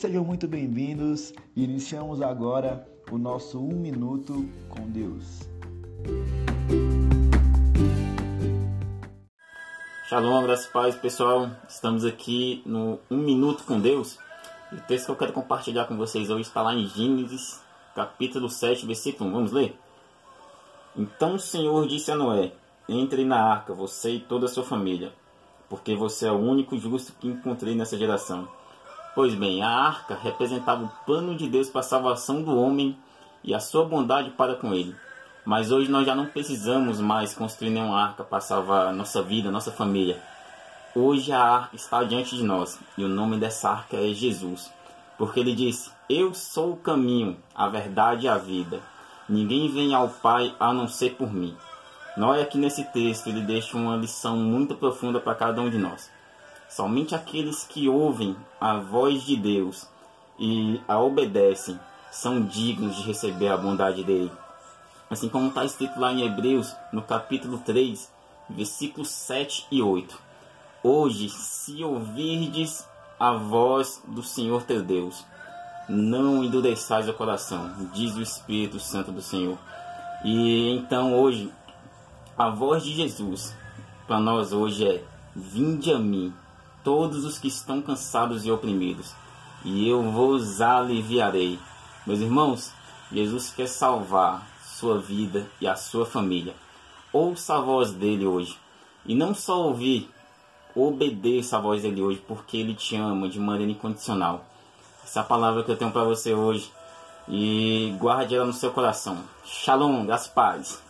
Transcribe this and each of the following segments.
sejam muito bem-vindos. Iniciamos agora o nosso Um Minuto com Deus. Shalom, graças a paz, pessoal. Estamos aqui no Um Minuto com Deus. E o texto que eu quero compartilhar com vocês hoje está lá em Gênesis, capítulo 7, versículo 1. Vamos ler? Então o Senhor disse a Noé: Entre na arca, você e toda a sua família, porque você é o único justo que encontrei nessa geração. Pois bem, a arca representava o plano de Deus para a salvação do homem e a sua bondade para com ele. Mas hoje nós já não precisamos mais construir nenhuma arca para salvar nossa vida, nossa família. Hoje a arca está diante de nós e o nome dessa arca é Jesus. Porque ele disse: Eu sou o caminho, a verdade e a vida. Ninguém vem ao Pai a não ser por mim. Nós aqui nesse texto ele deixa uma lição muito profunda para cada um de nós. Somente aqueles que ouvem a voz de Deus e a obedecem são dignos de receber a bondade dele. Assim como está escrito lá em Hebreus, no capítulo 3, versículos 7 e 8. Hoje, se ouvirdes a voz do Senhor teu Deus, não endureçais o coração, diz o Espírito Santo do Senhor. E então hoje, a voz de Jesus para nós hoje é: Vinde a mim, todos os que estão cansados e oprimidos, e eu vos aliviarei. Meus irmãos, Jesus quer salvar sua vida e a sua família. Ouça a voz dele hoje. E não só ouvir, obedeça a voz dele hoje, porque ele te ama de maneira incondicional. Essa é palavra que eu tenho para você hoje. E guarde ela no seu coração. Shalom, das paz.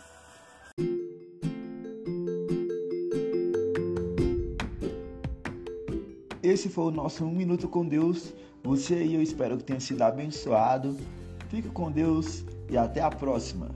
Esse foi o nosso Um Minuto com Deus. Você e eu espero que tenha sido abençoado. Fique com Deus e até a próxima.